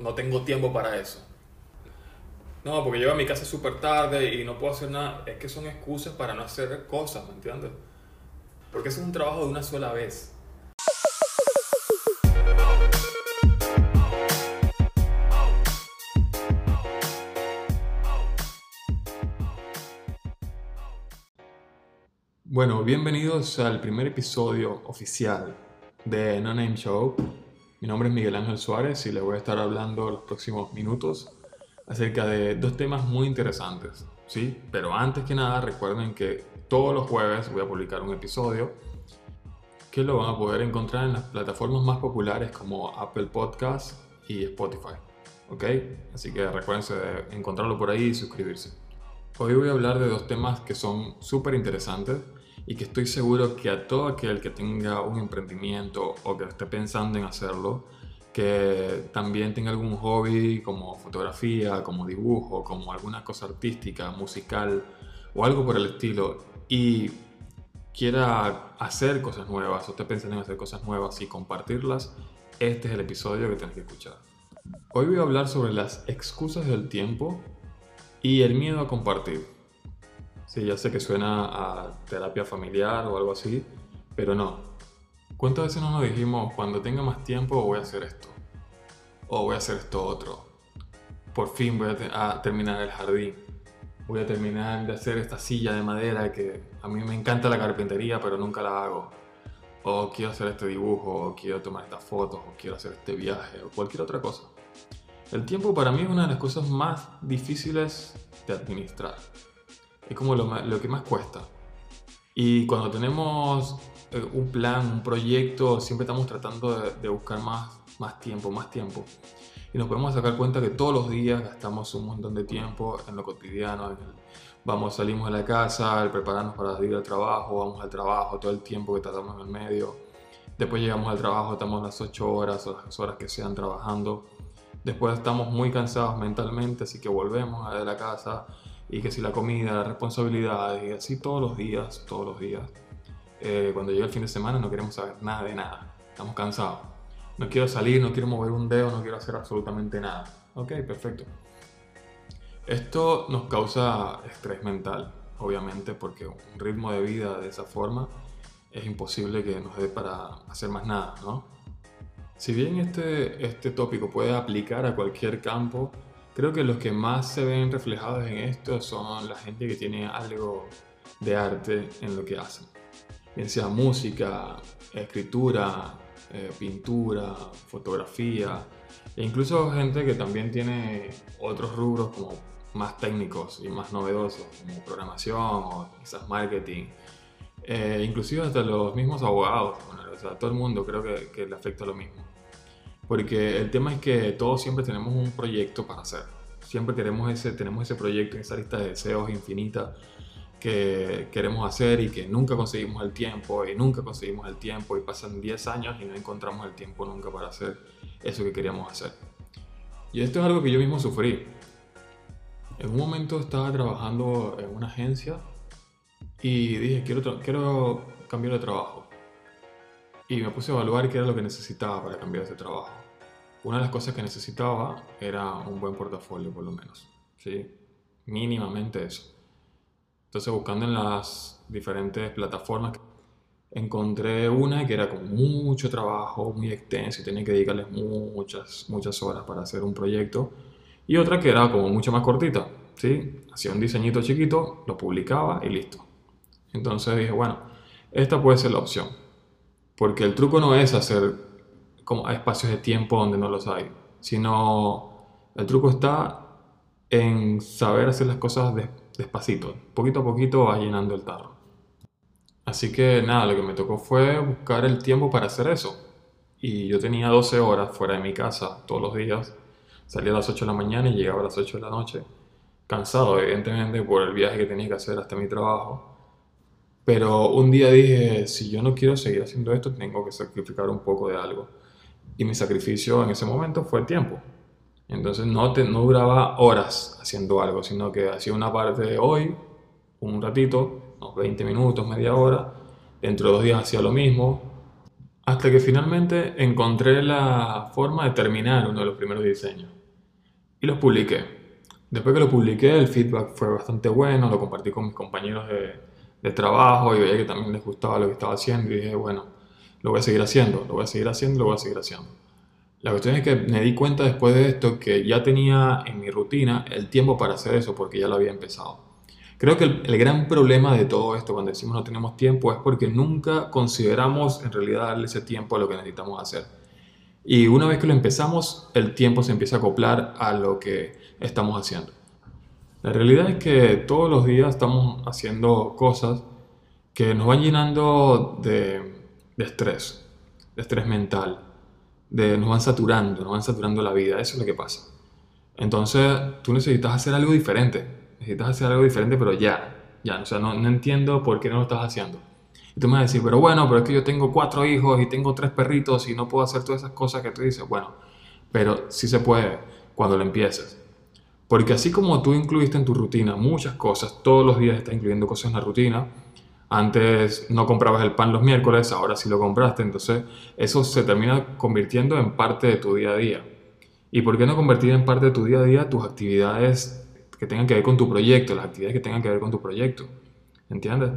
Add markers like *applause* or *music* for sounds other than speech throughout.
no tengo tiempo para eso. No, porque llego a mi casa súper tarde y no puedo hacer nada. Es que son excusas para no hacer cosas, ¿me entiendes? Porque es un trabajo de una sola vez. Bueno, bienvenidos al primer episodio oficial de No Name Show. Mi nombre es Miguel Ángel Suárez y les voy a estar hablando los próximos minutos acerca de dos temas muy interesantes, ¿sí? Pero antes que nada, recuerden que todos los jueves voy a publicar un episodio que lo van a poder encontrar en las plataformas más populares como Apple Podcasts y Spotify, ¿ok? Así que recuérdense de encontrarlo por ahí y suscribirse. Hoy voy a hablar de dos temas que son súper interesantes y que estoy seguro que a todo aquel que tenga un emprendimiento o que esté pensando en hacerlo, que también tenga algún hobby como fotografía, como dibujo, como alguna cosa artística, musical o algo por el estilo y quiera hacer cosas nuevas o esté pensando en hacer cosas nuevas y compartirlas, este es el episodio que tienes que escuchar. Hoy voy a hablar sobre las excusas del tiempo y el miedo a compartir. Sí, ya sé que suena a terapia familiar o algo así, pero no. ¿Cuántas veces no nos dijimos, cuando tenga más tiempo voy a hacer esto? O voy a hacer esto otro. Por fin voy a, terminar el jardín. Voy a terminar de hacer esta silla de madera que a mí me encanta la carpintería, pero nunca la hago. O quiero hacer este dibujo, o quiero tomar estas fotos, o quiero hacer este viaje, o cualquier otra cosa. El tiempo para mí es una de las cosas más difíciles de administrar. Es como lo, lo que más cuesta. Y cuando tenemos eh, un plan, un proyecto, siempre estamos tratando de, buscar más, más tiempo, más tiempo. Y nos podemos sacar cuenta que todos los días gastamos un montón de tiempo en lo cotidiano. vamos, salimos de la casa, al prepararnos para ir al trabajo, vamos al trabajo, todo el tiempo que tratamos en el medio. Después llegamos al trabajo, estamos las 8 horas o las horas que sean trabajando. Después estamos muy cansados mentalmente, así que volvemos a la casa y que si la comida, las responsabilidades y así todos los días, todos los días. Eh, cuando llega el fin de semana no queremos saber nada de nada, estamos cansados. No quiero salir, no quiero mover un dedo, no quiero hacer absolutamente nada. Ok, perfecto. Esto nos causa estrés mental, obviamente, porque un ritmo de vida de esa forma es imposible que nos dé para hacer más nada, ¿no? Si bien este, este tópico puede aplicar a cualquier campo, creo que los que más se ven reflejados en esto son la gente que tiene algo de arte en lo que hacen bien sea música, escritura, eh, pintura, fotografía, e incluso gente que también tiene otros rubros como más técnicos y más novedosos, como programación o quizás marketing, eh, inclusive hasta los mismos abogados, o sea, todo el mundo creo que, que le afecta lo mismo. Porque el tema es que todos siempre tenemos un proyecto para hacer. Siempre queremos ese, tenemos ese proyecto, esa lista de deseos infinita que queremos hacer y que nunca conseguimos el tiempo y nunca conseguimos el tiempo y pasan 10 años y no encontramos el tiempo nunca para hacer eso que queríamos hacer. Y esto es algo que yo mismo sufrí. En un momento estaba trabajando en una agencia y dije, quiero, quiero cambiar de trabajo. Y me puse a evaluar qué era lo que necesitaba para cambiar ese trabajo. Una de las cosas que necesitaba era un buen portafolio, por lo menos. ¿sí? Mínimamente eso. Entonces buscando en las diferentes plataformas encontré una que era con mucho trabajo, muy extenso y tenía que dedicarles muchas, muchas horas para hacer un proyecto. Y otra que era como mucho más cortita, ¿sí? Hacía un diseñito chiquito, lo publicaba y listo. Entonces dije, bueno, esta puede ser la opción. Porque el truco no es hacer como espacios de tiempo donde no los hay, sino el truco está en saber hacer las cosas de, despacito, poquito a poquito va llenando el tarro. Así que nada, lo que me tocó fue buscar el tiempo para hacer eso. Y yo tenía 12 horas fuera de mi casa todos los días. Salía a las 8 de la mañana y llegaba a las 8 de la noche. Cansado, evidentemente, por el viaje que tenía que hacer hasta mi trabajo. Pero un día dije, si yo no quiero seguir haciendo esto, tengo que sacrificar un poco de algo. Y mi sacrificio en ese momento fue el tiempo. Entonces no, te, no duraba horas haciendo algo, sino que hacía una parte de hoy, un ratito, unos 20 minutos, media hora. Dentro de dos días hacía lo mismo. Hasta que finalmente encontré la forma de terminar uno de los primeros diseños. Y los publiqué. Después que lo publiqué, el feedback fue bastante bueno, lo compartí con mis compañeros de, trabajo y veía que también les gustaba lo que estaba haciendo y dije, bueno, lo voy a seguir haciendo, lo voy a seguir haciendo, lo voy a seguir haciendo. La cuestión es que me di cuenta después de esto que ya tenía en mi rutina el tiempo para hacer eso porque ya lo había empezado. Creo que el, gran problema de todo esto cuando decimos no tenemos tiempo es porque nunca consideramos en realidad darle ese tiempo a lo que necesitamos hacer. Y una vez que lo empezamos, el tiempo se empieza a acoplar a lo que estamos haciendo. La realidad es que todos los días estamos haciendo cosas que nos van llenando de, estrés, de estrés mental, de, nos van saturando, nos van saturando la vida, eso es lo que pasa. Entonces tú necesitas hacer algo diferente, necesitas hacer algo diferente pero ya, ya, o sea, no, no entiendo por qué no lo estás haciendo. Y tú me vas a decir, pero bueno, pero es que yo tengo cuatro hijos y tengo tres perritos y no puedo hacer todas esas cosas que tú dices. Bueno, pero sí se puede cuando lo empieces. Porque así como tú incluiste en tu rutina muchas cosas, todos los días estás incluyendo cosas en la rutina, antes no comprabas el pan los miércoles, ahora sí lo compraste, entonces eso se termina convirtiendo en parte de tu día a día. ¿Y por qué no convertir en parte de tu día a día tus actividades que tengan que ver con tu proyecto, las actividades que tengan que ver con tu proyecto? ¿Entiendes?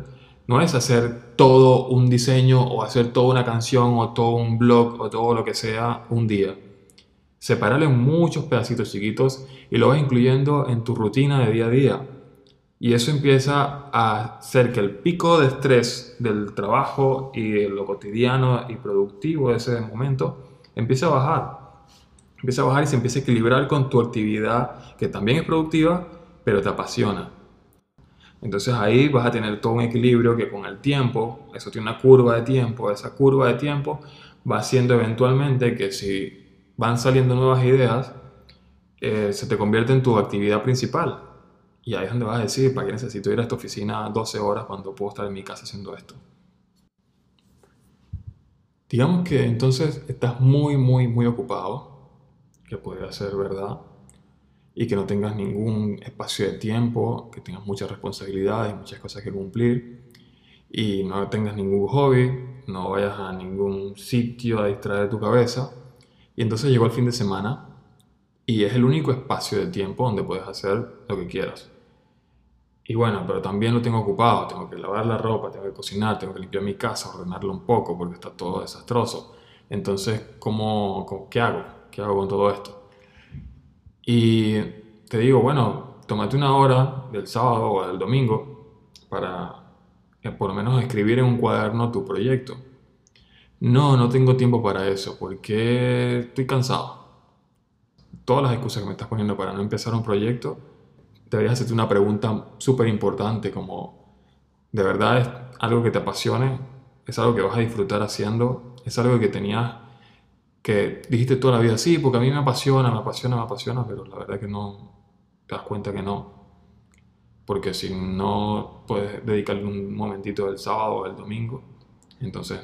No es hacer todo un diseño o hacer toda una canción o todo un blog o todo lo que sea un día separarlo en muchos pedacitos chiquitos y lo vas incluyendo en tu rutina de día a día. Y eso empieza a hacer que el pico de estrés del trabajo y lo cotidiano y productivo de ese momento empiece a bajar. Empieza a bajar y se empieza a equilibrar con tu actividad que también es productiva, pero te apasiona. Entonces ahí vas a tener todo un equilibrio que con el tiempo, eso tiene una curva de tiempo, esa curva de tiempo va haciendo eventualmente que si van saliendo nuevas ideas, eh, se te convierte en tu actividad principal. Y ahí es donde vas a decir, ¿para qué necesito ir a esta oficina 12 horas cuando puedo estar en mi casa haciendo esto? Digamos que entonces estás muy, muy, muy ocupado, que podría ser verdad, y que no tengas ningún espacio de tiempo, que tengas muchas responsabilidades, muchas cosas que cumplir, y no tengas ningún hobby, no vayas a ningún sitio a distraer tu cabeza, y entonces llegó el fin de semana y es el único espacio de tiempo donde puedes hacer lo que quieras. Y bueno, pero también lo tengo ocupado, tengo que lavar la ropa, tengo que cocinar, tengo que limpiar mi casa, ordenarlo un poco porque está todo desastroso. Entonces, ¿cómo, qué hago? ¿Qué hago con todo esto? Y te digo, bueno, tómate una hora del sábado o del domingo para eh, por lo menos escribir en un cuaderno tu proyecto no, no tengo tiempo para eso porque estoy cansado. Todas las excusas que me estás poniendo para no empezar un proyecto, deberías hacerte una pregunta súper importante como, ¿de verdad es algo que te apasione? ¿Es algo que vas a disfrutar haciendo? ¿Es algo que tenías que dijiste toda la vida, sí, porque a mí me apasiona, me apasiona, me apasiona, pero la verdad que no te das cuenta que no. Porque si no puedes dedicarle un momentito del sábado o del domingo, entonces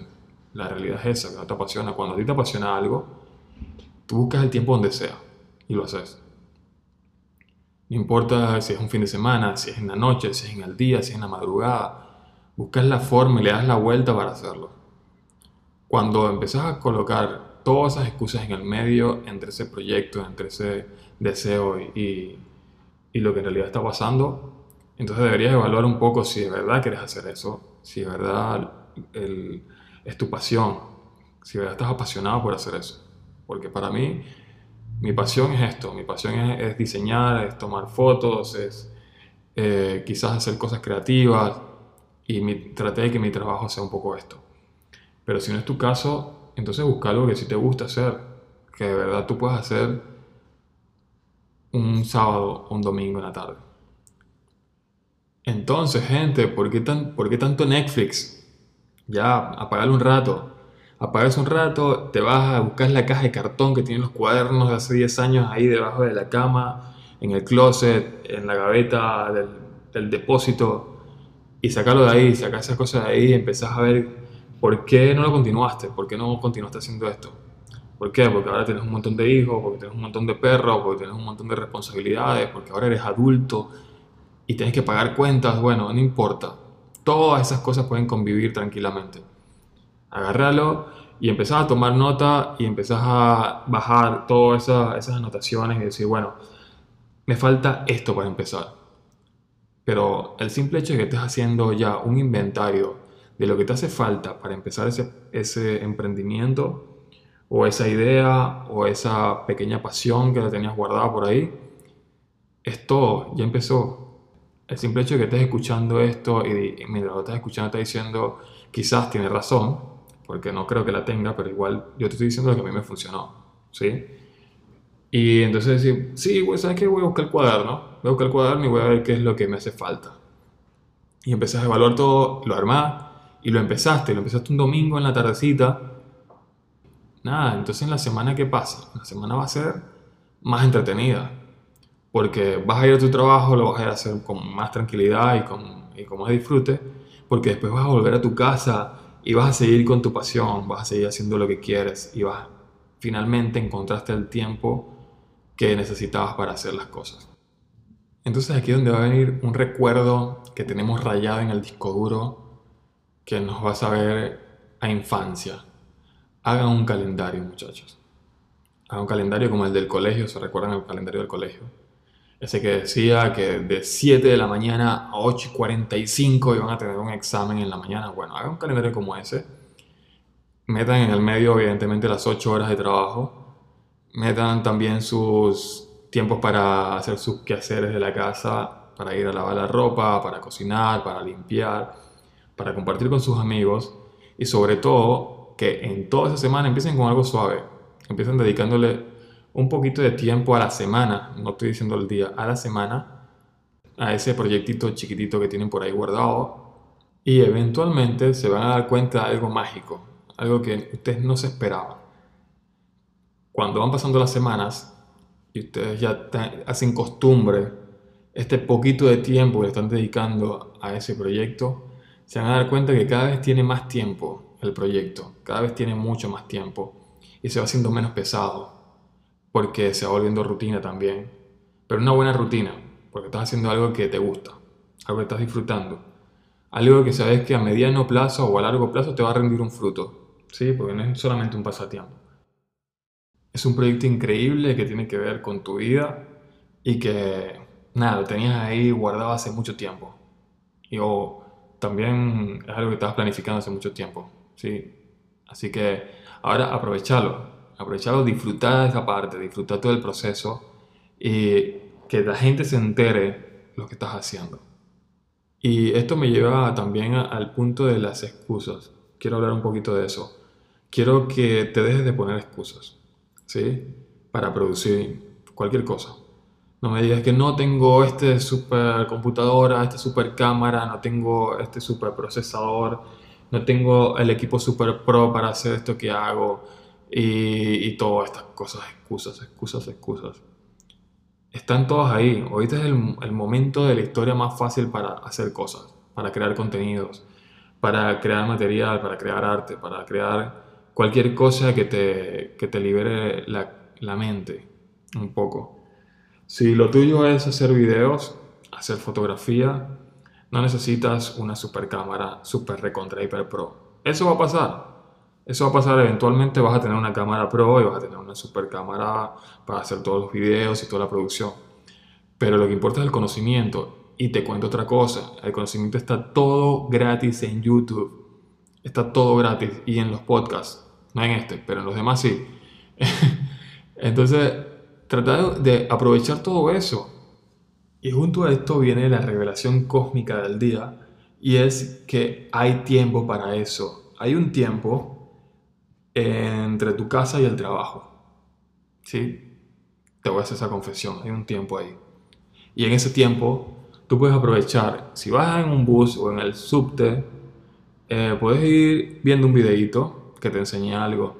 la realidad es esa, que no te apasiona. Cuando a ti te apasiona algo, tú buscas el tiempo donde sea y lo haces. No importa si es un fin de semana, si es en la noche, si es en el día, si es en la madrugada. Buscas la forma y le das la vuelta para hacerlo. Cuando empezás a colocar todas esas excusas en el medio entre ese proyecto, entre ese deseo y, y lo que en realidad está pasando, entonces deberías evaluar un poco si de verdad quieres hacer eso, si de verdad el, es tu pasión, si de verdad estás apasionado por hacer eso. Porque para mí, mi pasión es esto, mi pasión es, diseñar, es tomar fotos, es eh, quizás hacer cosas creativas y traté de que mi trabajo sea un poco esto. Pero si no es tu caso, entonces busca algo que sí te gusta hacer, que de verdad tú puedas hacer un sábado o un domingo en la tarde. Entonces, gente, ¿por qué, tan, ¿por qué tanto Netflix? ya apagarlo un rato. Apagas un rato, te vas a buscar la caja de cartón que tiene los cuadernos de hace 10 años ahí debajo de la cama, en el closet, en la gaveta del, depósito y sacarlo de ahí, sacar esas cosas de ahí y empezás a ver por qué no lo continuaste, por qué no continuaste haciendo esto. ¿Por qué? Porque ahora tienes un montón de hijos, porque tienes un montón de perros, porque tienes un montón de responsabilidades, porque ahora eres adulto y tienes que pagar cuentas. Bueno, no importa. Todas esas cosas pueden convivir tranquilamente. Agárralo y empezás a tomar nota y empezás a bajar todas esas, anotaciones y decir, bueno, me falta esto para empezar. Pero el simple hecho de que estés haciendo ya un inventario de lo que te hace falta para empezar ese, emprendimiento o esa idea o esa pequeña pasión que la tenías guardada por ahí, es todo, ya empezó. El simple hecho de que estés escuchando esto y mientras lo estás escuchando estás diciendo, quizás tiene razón, porque no creo que la tenga, pero igual yo te estoy diciendo lo que a mí me funcionó, ¿sí? Y entonces decir, sí, pues, ¿sabes qué? Voy a buscar el cuaderno, voy a buscar el cuaderno y voy a ver qué es lo que me hace falta. Y empezás a evaluar todo, lo armás y lo empezaste, lo empezaste un domingo en la tardecita. Nada, entonces en la semana que pasa, la semana va a ser más entretenida, porque vas a ir a tu trabajo, lo vas a ir a hacer con más tranquilidad y con, y con más disfrute, porque después vas a volver a tu casa y vas a seguir con tu pasión, vas a seguir haciendo lo que quieres y vas finalmente encontraste el tiempo que necesitabas para hacer las cosas. Entonces aquí es donde va a venir un recuerdo que tenemos rayado en el disco duro que nos va a saber a infancia. Hagan un calendario, muchachos. Hagan un calendario como el del colegio, ¿se recuerdan el calendario del colegio? Ese que decía que de 7 de la mañana a 8 y 45 iban a tener un examen en la mañana. Bueno, hagan un calendario como ese. Metan en el medio, evidentemente, las 8 horas de trabajo. Metan también sus tiempos para hacer sus quehaceres de la casa, para ir a lavar la ropa, para cocinar, para limpiar, para compartir con sus amigos. Y sobre todo, que en toda esa semana empiecen con algo suave. Empiecen dedicándole un poquito de tiempo a la semana, no estoy diciendo el día, a la semana, a ese proyectito chiquitito que tienen por ahí guardado y eventualmente se van a dar cuenta de algo mágico, algo que ustedes no se esperaban. Cuando van pasando las semanas y ustedes ya hacen costumbre este poquito de tiempo que le están dedicando a ese proyecto, se van a dar cuenta que cada vez tiene más tiempo el proyecto, cada vez tiene mucho más tiempo y se va haciendo menos pesado porque se va volviendo rutina también. Pero una buena rutina, porque estás haciendo algo que te gusta, algo que estás disfrutando. Algo que sabes que a mediano plazo o a largo plazo te va a rendir un fruto, ¿sí? Porque no es solamente un pasatiempo. Es un proyecto increíble que tiene que ver con tu vida y que, nada, lo tenías ahí guardado hace mucho tiempo. Y o también es algo que estabas planificando hace mucho tiempo, ¿sí? Así que ahora aprovechalo, aprovecharlo, disfrutar esa parte, disfrutar todo el proceso y que la gente se entere lo que estás haciendo. Y esto me lleva también al punto de las excusas. Quiero hablar un poquito de eso. Quiero que te dejes de poner excusas, ¿sí? Para producir cualquier cosa. No me digas que no tengo este super computadora, esta super cámara, no tengo este super procesador, no tengo el equipo super pro para hacer esto que hago y, todas estas cosas, excusas, excusas, excusas. Están todas ahí. Ahorita es el, el, momento de la historia más fácil para hacer cosas, para crear contenidos, para crear material, para crear arte, para crear cualquier cosa que te, que te libere la, la mente un poco. Si lo tuyo es hacer videos, hacer fotografía, no necesitas una super cámara super recontra hiper pro. Eso va a pasar. Eso va a pasar eventualmente, vas a tener una cámara pro y vas a tener una super cámara para hacer todos los videos y toda la producción. Pero lo que importa es el conocimiento. Y te cuento otra cosa, el conocimiento está todo gratis en YouTube. Está todo gratis y en los podcasts. No en este, pero en los demás sí. *laughs* Entonces, trata de aprovechar todo eso. Y junto a esto viene la revelación cósmica del día. Y es que hay tiempo para eso. Hay un tiempo entre tu casa y el trabajo. ¿Sí? Te voy a hacer esa confesión, hay un tiempo ahí. Y en ese tiempo tú puedes aprovechar, si vas en un bus o en el subte, eh, puedes ir viendo un videito que te enseñe algo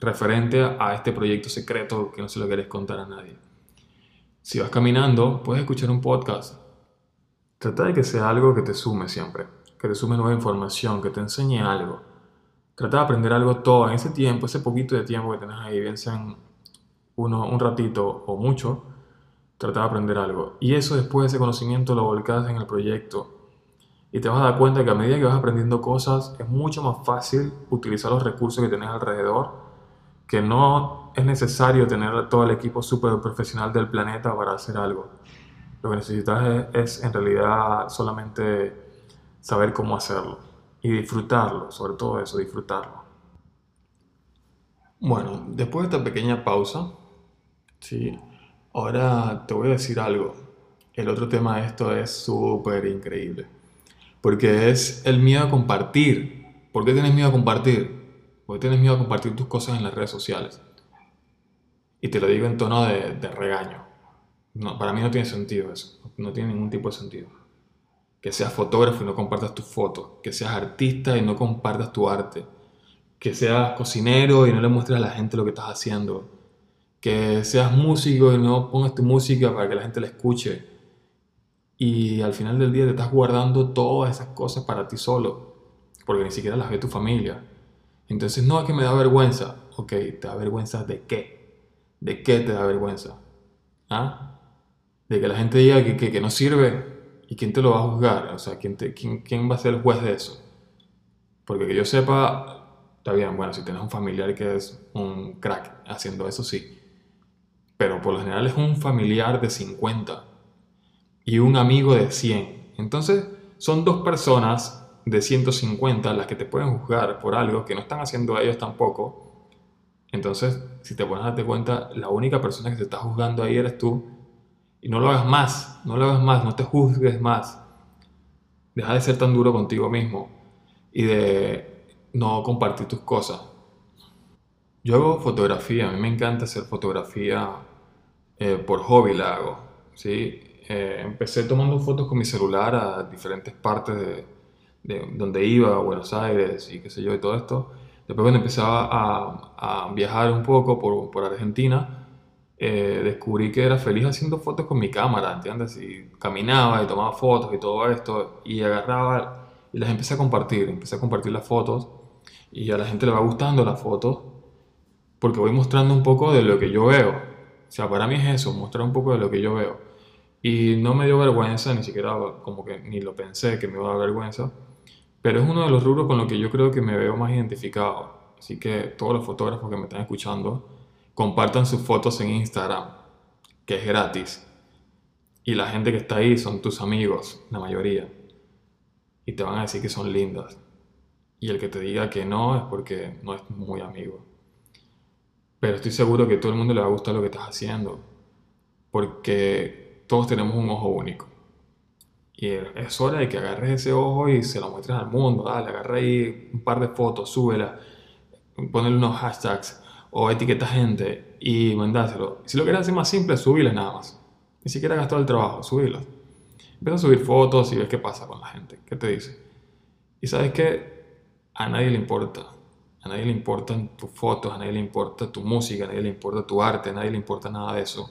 referente a este proyecto secreto que no se lo quieres contar a nadie. Si vas caminando, puedes escuchar un podcast. Trata de que sea algo que te sume siempre, que te sume nueva información, que te enseñe algo trata de aprender algo todo en ese tiempo, ese poquito de tiempo que tenés ahí, bien sean uno, un ratito o mucho, trata de aprender algo. Y eso después de ese conocimiento lo volcás en el proyecto Y te vas a dar cuenta que a medida que vas aprendiendo cosas, es mucho más fácil utilizar los recursos que tienes alrededor, que no es necesario tener todo el equipo súper profesional del planeta para hacer algo. Lo que necesitas es, en realidad solamente saber cómo hacerlo y disfrutarlo, sobre todo eso, disfrutarlo. Bueno, después de esta pequeña pausa, sí, ahora te voy a decir algo. El otro tema de esto es súper increíble, porque es el miedo a compartir. ¿Por qué tienes miedo a compartir? Porque tienes miedo a compartir tus cosas en las redes sociales. Y te lo digo en tono de, de regaño. No, para mí no tiene sentido eso, no tiene ningún tipo de sentido. Que seas fotógrafo y no compartas tus fotos, que seas artista y no compartas tu arte, que seas cocinero y no le muestres a la gente lo que estás haciendo, que seas músico y no pongas tu música para que la gente la escuche. Y al final del día te estás guardando todas esas cosas para ti solo, porque ni siquiera las ve tu familia. Entonces, no es que me da vergüenza. Ok, ¿te da vergüenza de qué? ¿De qué te da vergüenza? ¿Ah? de que la gente diga que, que, no sirve y quién te lo va a juzgar, o sea, quién, quién, quién va a ser el juez de eso. Porque que yo sepa, está bien, bueno, si tienes un familiar que es un crack haciendo eso, sí. Pero por lo general es un familiar de 50 y un amigo de 100. Entonces, son dos personas de 150 las que te pueden juzgar por algo que no están haciendo ellos tampoco. Entonces, si te pones a darte cuenta, la única persona que se está juzgando ahí eres tú y no lo hagas más, no lo hagas más, no te juzgues más. Deja de ser tan duro contigo mismo y de no compartir tus cosas. Yo hago fotografía, a mí me encanta hacer fotografía eh, por hobby la hago. ¿sí? Eh, empecé tomando fotos con mi celular a diferentes partes de, de, donde iba, a Buenos Aires y qué sé yo y todo esto. Después cuando empezaba a, a viajar un poco por, por Argentina, eh, descubrí que era feliz haciendo fotos con mi cámara, ¿entiendes? Y caminaba y tomaba fotos y todo esto, y agarraba y las empecé a compartir, empecé a compartir las fotos, y a la gente le va gustando las fotos, porque voy mostrando un poco de lo que yo veo. O sea, para mí es eso, mostrar un poco de lo que yo veo. Y no me dio vergüenza, ni siquiera como que ni lo pensé que me iba a dar vergüenza, pero es uno de los rubros con los que yo creo que me veo más identificado. Así que todos los fotógrafos que me están escuchando, compartan sus fotos en Instagram, que es gratis. Y la gente que está ahí son tus amigos, la mayoría. Y te van a decir que son lindas. Y el que te diga que no es porque no es muy amigo. Pero estoy seguro que a todo el mundo le va a gustar lo que estás haciendo. Porque todos tenemos un ojo único. Y es hora de que agarres ese ojo y se lo muestres al mundo. Dale, agarra ahí un par de fotos, súbela, ponle unos hashtags o etiqueta gente y mandáselo. Si lo quieres hacer más simple, subirles nada más. Ni siquiera gastar el trabajo, subirlas. Empieza a subir fotos y ves qué pasa con la gente, qué te dice. Y sabes que a nadie le importa. A nadie le importan tus fotos, a nadie le importa tu música, a nadie le importa tu arte, a nadie le importa nada de eso.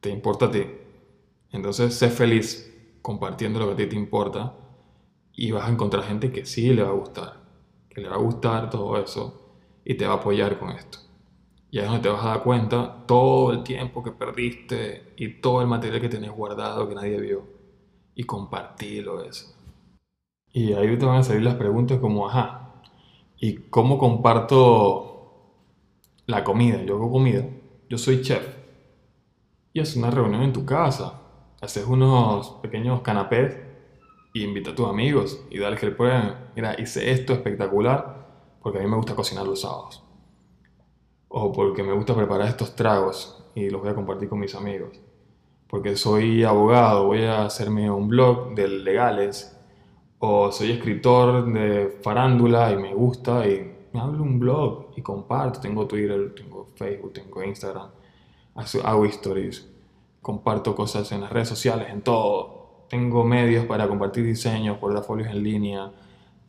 Te importa a ti. Entonces, sé feliz compartiendo lo que a ti te importa y vas a encontrar gente que sí le va a gustar, que le va a gustar todo eso y te va a apoyar con esto. Y ahí es donde te vas a dar cuenta todo el tiempo que perdiste y todo el material que tenés guardado que nadie vio. Y compartirlo eso. Y ahí te van a salir las preguntas como, ajá, ¿y cómo comparto la comida? Yo hago comida. Yo soy chef. Y haces una reunión en tu casa. Haces unos pequeños canapés y invita a tus amigos y dale que le prueben. Mira, hice esto espectacular porque a mí me gusta cocinar los sábados o porque me gusta preparar estos tragos y los voy a compartir con mis amigos. Porque soy abogado, voy a hacerme un blog de legales, o soy escritor de farándula y me gusta y me hablo un blog y comparto. Tengo Twitter, tengo Facebook, tengo Instagram, hago stories, comparto cosas en las redes sociales, en todo. Tengo medios para compartir diseños, portafolios en línea,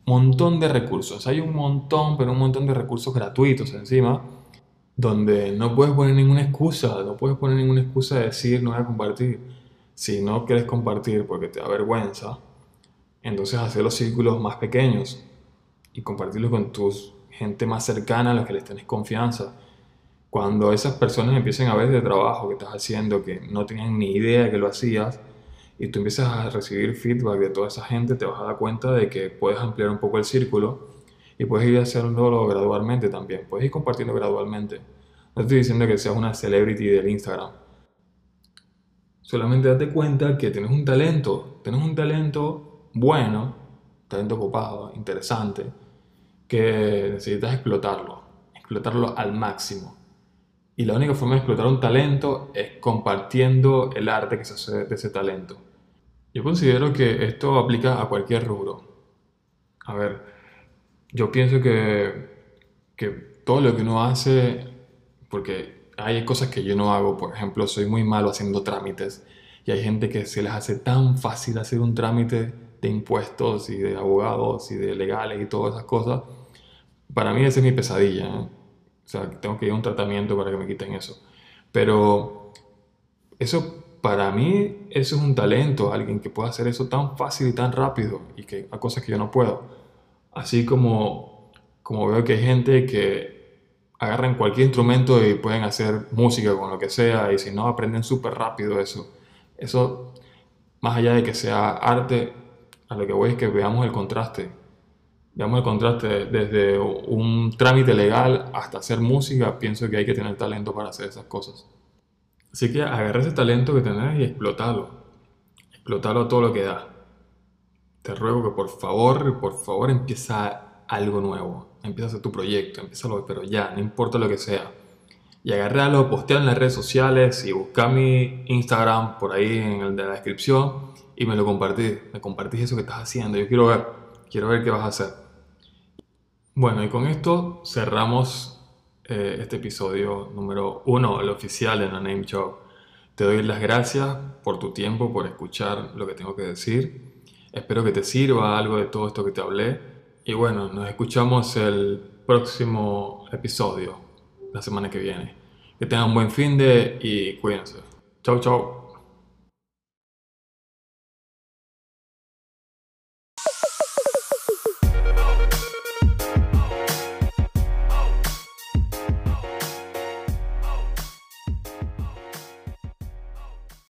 montón de recursos. Hay un montón, pero un montón de recursos gratuitos encima donde no puedes poner ninguna excusa, no puedes poner ninguna excusa de decir no voy a compartir. Si no quieres compartir porque te da vergüenza, entonces hacer los círculos más pequeños y compartirlos con tus gente más cercana a los que les tenés confianza. Cuando esas personas empiecen a ver de trabajo que estás haciendo, que no tenían ni idea que lo hacías, y tú empiezas a recibir feedback de toda esa gente, te vas a dar cuenta de que puedes ampliar un poco el círculo y puedes ir haciéndolo gradualmente también, puedes ir compartiendo gradualmente. No estoy diciendo que seas una celebrity del Instagram. Solamente date cuenta que tienes un talento, tienes un talento bueno, talento copado, interesante, que necesitas explotarlo, explotarlo al máximo. Y la única forma de explotar un talento es compartiendo el arte que se hace de ese talento. Yo considero que esto aplica a cualquier rubro. A ver, yo pienso que, que todo lo que uno hace, porque hay cosas que yo no hago, por ejemplo, soy muy malo haciendo trámites y hay gente que se les hace tan fácil hacer un trámite de impuestos y de abogados y de legales y todas esas cosas. Para mí esa es mi pesadilla. ¿eh? O sea, tengo que ir a un tratamiento para que me quiten eso. Pero eso, para mí, eso es un talento, alguien que pueda hacer eso tan fácil y tan rápido y que a cosas que yo no puedo. Así como, como veo que hay gente que agarran cualquier instrumento y pueden hacer música con lo que sea y si no aprenden súper rápido eso. Eso, más allá de que sea arte, a lo que voy es que veamos el contraste Veamos el contraste desde un trámite legal hasta hacer música, pienso que hay que tener talento para hacer esas cosas. Así que agarra ese talento que tenés y explótalo. Explótalo todo lo que da. Te ruego que por favor, por favor empieza algo nuevo. Empieza a tu proyecto, empieza pero ya, no importa lo que sea. Y agarralo, postea en las redes sociales y busca mi Instagram por ahí en la descripción y me lo compartís. Me compartís eso que estás haciendo. Yo quiero ver, quiero ver qué vas a hacer. Bueno, y con esto cerramos eh, este episodio número uno, el oficial de No Name Show. Te doy las gracias por tu tiempo, por escuchar lo que tengo que decir. Espero que te sirva algo de todo esto que te hablé. Y bueno, nos escuchamos el próximo episodio, la semana que viene. Que tengan un buen fin de y cuídense. Chau, chau.